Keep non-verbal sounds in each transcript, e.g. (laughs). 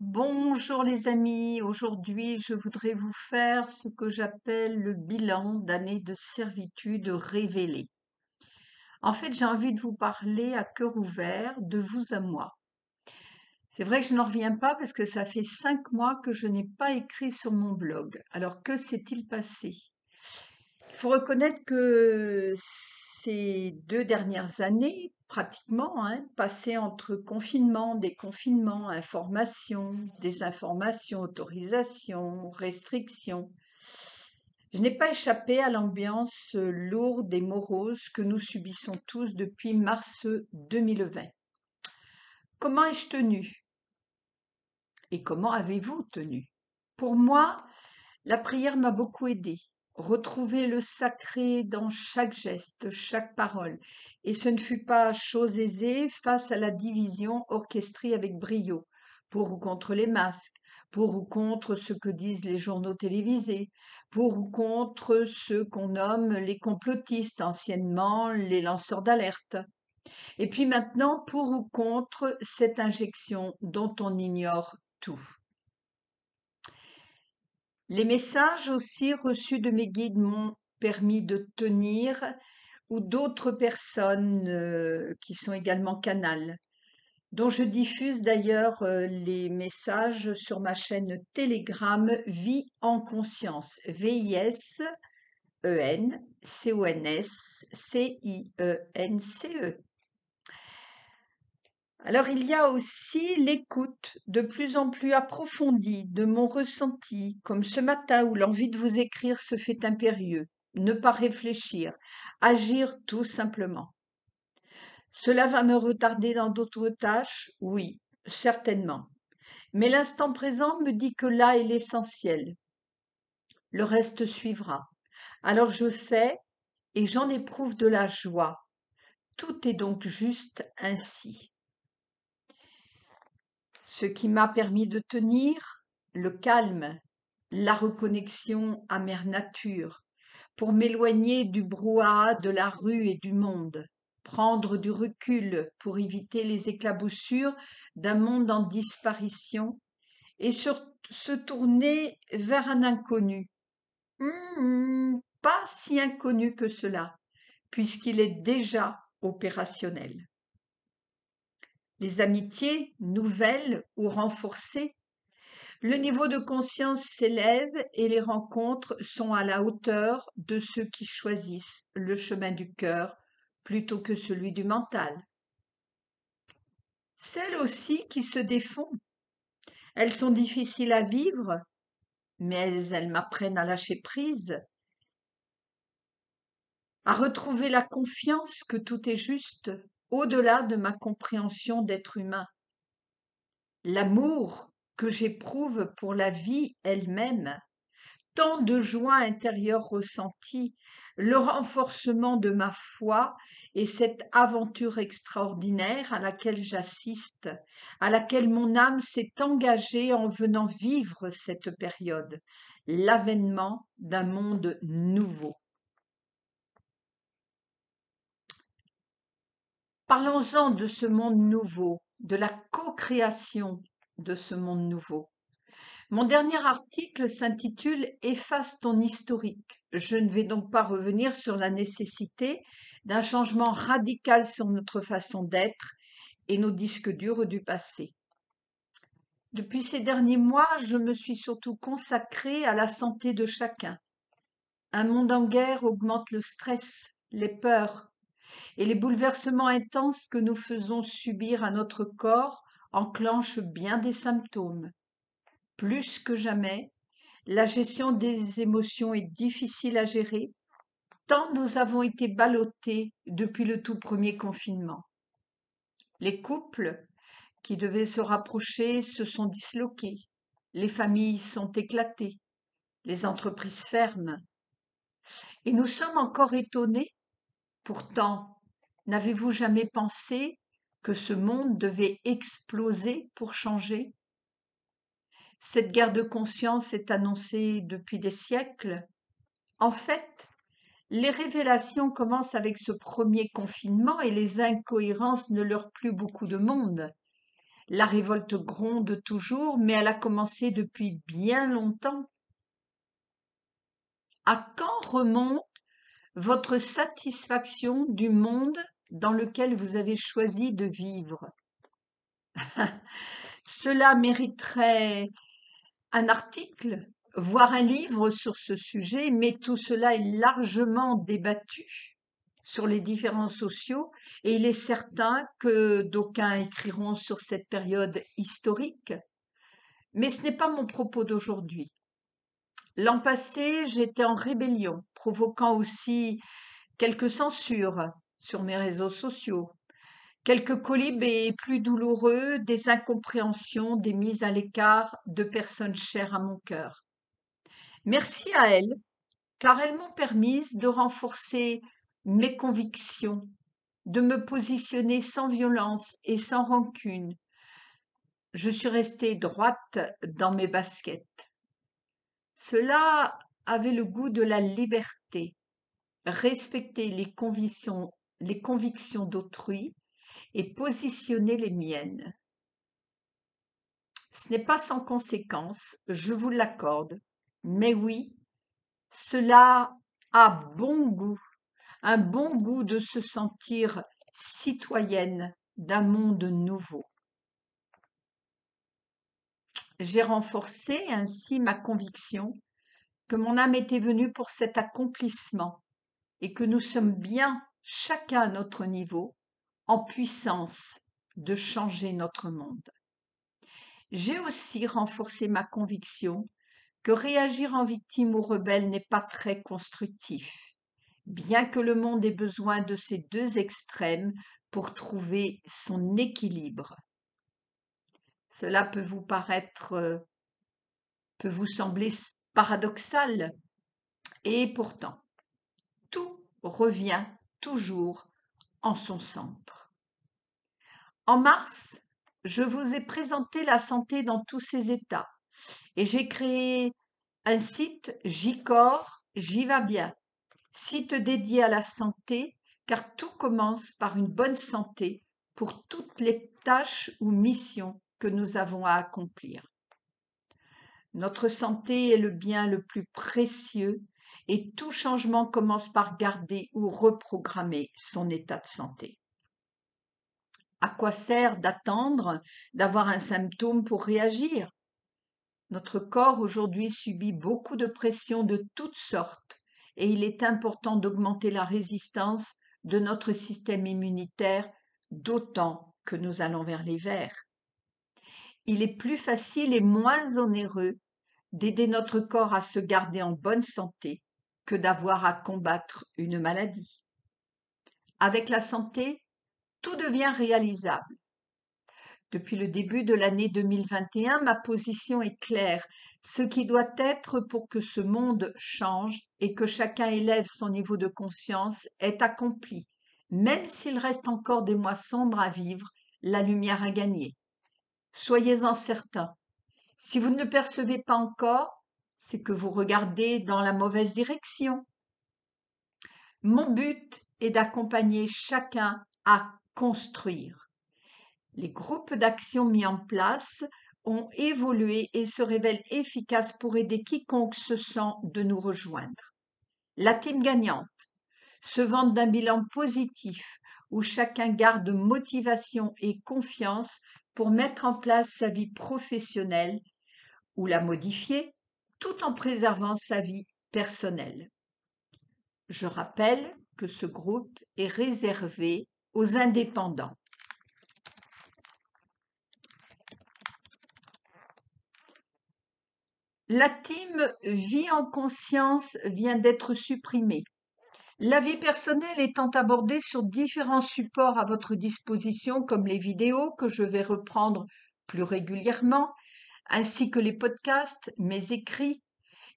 Bonjour les amis, aujourd'hui je voudrais vous faire ce que j'appelle le bilan d'années de servitude révélée. En fait, j'ai envie de vous parler à cœur ouvert de vous à moi. C'est vrai que je n'en reviens pas parce que ça fait cinq mois que je n'ai pas écrit sur mon blog. Alors que s'est-il passé? Il faut reconnaître que ces deux dernières années, pratiquement, hein, passées entre confinement, déconfinement, information, désinformation, autorisation, restriction, je n'ai pas échappé à l'ambiance lourde et morose que nous subissons tous depuis mars 2020. Comment ai-je tenu? Et comment avez-vous tenu? Pour moi, la prière m'a beaucoup aidé retrouver le sacré dans chaque geste, chaque parole. Et ce ne fut pas chose aisée face à la division orchestrée avec brio, pour ou contre les masques, pour ou contre ce que disent les journaux télévisés, pour ou contre ceux qu'on nomme les complotistes, anciennement les lanceurs d'alerte. Et puis maintenant, pour ou contre cette injection dont on ignore tout. Les messages aussi reçus de mes guides m'ont permis de tenir ou d'autres personnes euh, qui sont également canal, dont je diffuse d'ailleurs euh, les messages sur ma chaîne Telegram Vie en conscience, V-I-S-E-N, C-O-N-S, C-I-E-N-C-E. Alors il y a aussi l'écoute de plus en plus approfondie de mon ressenti, comme ce matin où l'envie de vous écrire se fait impérieux, ne pas réfléchir, agir tout simplement. Cela va me retarder dans d'autres tâches? Oui, certainement. Mais l'instant présent me dit que là est l'essentiel. Le reste suivra. Alors je fais et j'en éprouve de la joie. Tout est donc juste ainsi ce qui m'a permis de tenir, le calme, la reconnexion à mère nature, pour m'éloigner du brouhaha de la rue et du monde, prendre du recul pour éviter les éclaboussures d'un monde en disparition, et se tourner vers un inconnu. Hum, pas si inconnu que cela, puisqu'il est déjà opérationnel les amitiés nouvelles ou renforcées. Le niveau de conscience s'élève et les rencontres sont à la hauteur de ceux qui choisissent le chemin du cœur plutôt que celui du mental. Celles aussi qui se défont. Elles sont difficiles à vivre, mais elles m'apprennent à lâcher prise, à retrouver la confiance que tout est juste, au-delà de ma compréhension d'être humain. L'amour que j'éprouve pour la vie elle-même, tant de joie intérieure ressentie, le renforcement de ma foi et cette aventure extraordinaire à laquelle j'assiste, à laquelle mon âme s'est engagée en venant vivre cette période, l'avènement d'un monde nouveau. Parlons-en de ce monde nouveau, de la co-création de ce monde nouveau. Mon dernier article s'intitule Efface ton historique. Je ne vais donc pas revenir sur la nécessité d'un changement radical sur notre façon d'être et nos disques durs du passé. Depuis ces derniers mois, je me suis surtout consacrée à la santé de chacun. Un monde en guerre augmente le stress, les peurs, et les bouleversements intenses que nous faisons subir à notre corps enclenchent bien des symptômes. Plus que jamais, la gestion des émotions est difficile à gérer, tant nous avons été ballottés depuis le tout premier confinement. Les couples qui devaient se rapprocher se sont disloqués, les familles sont éclatées, les entreprises ferment. Et nous sommes encore étonnés, pourtant N'avez-vous jamais pensé que ce monde devait exploser pour changer? Cette guerre de conscience est annoncée depuis des siècles. En fait, les révélations commencent avec ce premier confinement et les incohérences ne leurrent plus beaucoup de monde. La révolte gronde toujours, mais elle a commencé depuis bien longtemps. À quand remonte votre satisfaction du monde dans lequel vous avez choisi de vivre (laughs) Cela mériterait un article, voire un livre sur ce sujet, mais tout cela est largement débattu sur les différents sociaux et il est certain que d'aucuns écriront sur cette période historique. Mais ce n'est pas mon propos d'aujourd'hui. L'an passé, j'étais en rébellion, provoquant aussi quelques censures sur mes réseaux sociaux, quelques colibés plus douloureux, des incompréhensions, des mises à l'écart de personnes chères à mon cœur. Merci à elles, car elles m'ont permis de renforcer mes convictions, de me positionner sans violence et sans rancune. Je suis restée droite dans mes baskets. Cela avait le goût de la liberté, respecter les convictions, les convictions d'autrui et positionner les miennes. Ce n'est pas sans conséquence, je vous l'accorde, mais oui, cela a bon goût, un bon goût de se sentir citoyenne d'un monde nouveau. J'ai renforcé ainsi ma conviction que mon âme était venue pour cet accomplissement et que nous sommes bien, chacun à notre niveau, en puissance de changer notre monde. J'ai aussi renforcé ma conviction que réagir en victime ou rebelle n'est pas très constructif, bien que le monde ait besoin de ces deux extrêmes pour trouver son équilibre. Cela peut vous paraître, euh, peut vous sembler paradoxal, et pourtant, tout revient toujours en son centre. En mars, je vous ai présenté la santé dans tous ses états et j'ai créé un site J-Corps, J'y va bien, site dédié à la santé car tout commence par une bonne santé pour toutes les tâches ou missions que nous avons à accomplir. Notre santé est le bien le plus précieux et tout changement commence par garder ou reprogrammer son état de santé. À quoi sert d'attendre d'avoir un symptôme pour réagir? Notre corps aujourd'hui subit beaucoup de pressions de toutes sortes et il est important d'augmenter la résistance de notre système immunitaire, d'autant que nous allons vers l'hiver il est plus facile et moins onéreux d'aider notre corps à se garder en bonne santé que d'avoir à combattre une maladie. Avec la santé, tout devient réalisable. Depuis le début de l'année 2021, ma position est claire. Ce qui doit être pour que ce monde change et que chacun élève son niveau de conscience est accompli. Même s'il reste encore des mois sombres à vivre, la lumière a gagné. Soyez-en certains. Si vous ne le percevez pas encore, c'est que vous regardez dans la mauvaise direction. Mon but est d'accompagner chacun à construire. Les groupes d'action mis en place ont évolué et se révèlent efficaces pour aider quiconque se sent de nous rejoindre. La team gagnante se vante d'un bilan positif où chacun garde motivation et confiance pour mettre en place sa vie professionnelle ou la modifier tout en préservant sa vie personnelle. Je rappelle que ce groupe est réservé aux indépendants. La team Vie en conscience vient d'être supprimée. La vie personnelle étant abordée sur différents supports à votre disposition, comme les vidéos que je vais reprendre plus régulièrement, ainsi que les podcasts, mes écrits,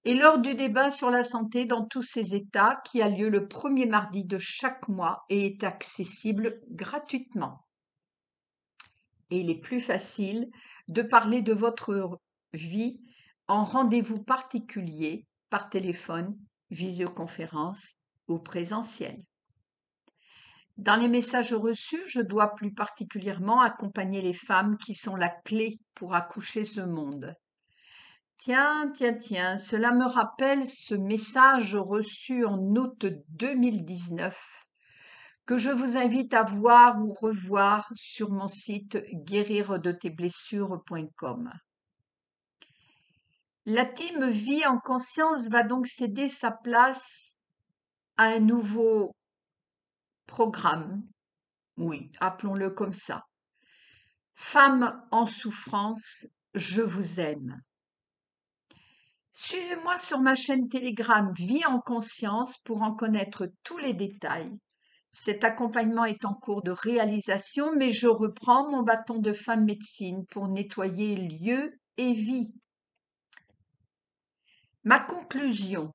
et lors du débat sur la santé dans tous ces états qui a lieu le premier mardi de chaque mois et est accessible gratuitement. Et il est plus facile de parler de votre vie en rendez-vous particulier par téléphone, visioconférence présentiel. Dans les messages reçus, je dois plus particulièrement accompagner les femmes qui sont la clé pour accoucher ce monde. Tiens, tiens, tiens, cela me rappelle ce message reçu en août 2019 que je vous invite à voir ou revoir sur mon site guérir-de-tes-blessures.com. La team Vie en conscience va donc céder sa place à un nouveau programme, oui, appelons-le comme ça. Femmes en souffrance, je vous aime. Suivez-moi sur ma chaîne Telegram Vie en conscience pour en connaître tous les détails. Cet accompagnement est en cours de réalisation, mais je reprends mon bâton de femme médecine pour nettoyer lieu et vie. Ma conclusion,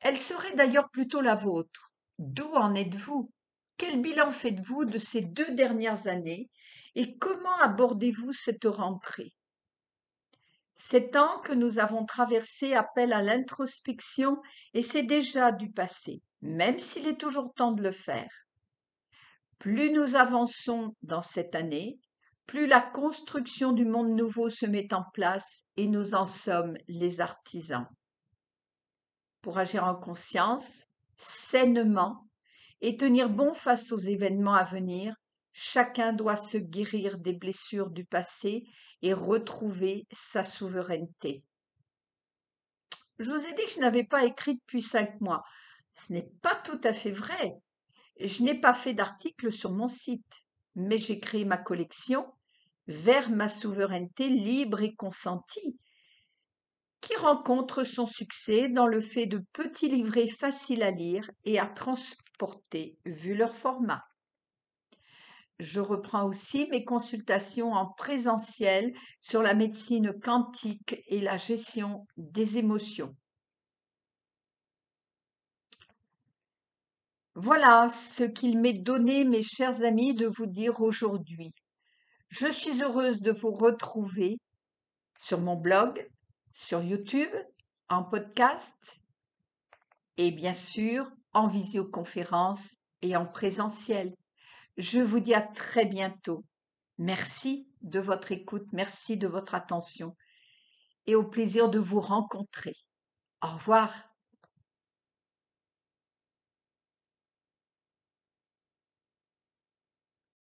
elle serait d'ailleurs plutôt la vôtre. D'où en êtes-vous? Quel bilan faites-vous de ces deux dernières années et comment abordez-vous cette rentrée? Ces temps que nous avons traversés appellent à l'introspection et c'est déjà du passé, même s'il est toujours temps de le faire. Plus nous avançons dans cette année, plus la construction du monde nouveau se met en place et nous en sommes les artisans. Pour agir en conscience, sainement et tenir bon face aux événements à venir, chacun doit se guérir des blessures du passé et retrouver sa souveraineté. Je vous ai dit que je n'avais pas écrit depuis cinq mois. Ce n'est pas tout à fait vrai. Je n'ai pas fait d'article sur mon site, mais j'ai créé ma collection vers ma souveraineté libre et consentie, qui rencontre son succès dans le fait de petits livrets faciles à lire et à transporter vu leur format. Je reprends aussi mes consultations en présentiel sur la médecine quantique et la gestion des émotions. Voilà ce qu'il m'est donné, mes chers amis, de vous dire aujourd'hui. Je suis heureuse de vous retrouver sur mon blog, sur YouTube, en podcast et bien sûr en visioconférence et en présentiel. Je vous dis à très bientôt. Merci de votre écoute, merci de votre attention et au plaisir de vous rencontrer. Au revoir.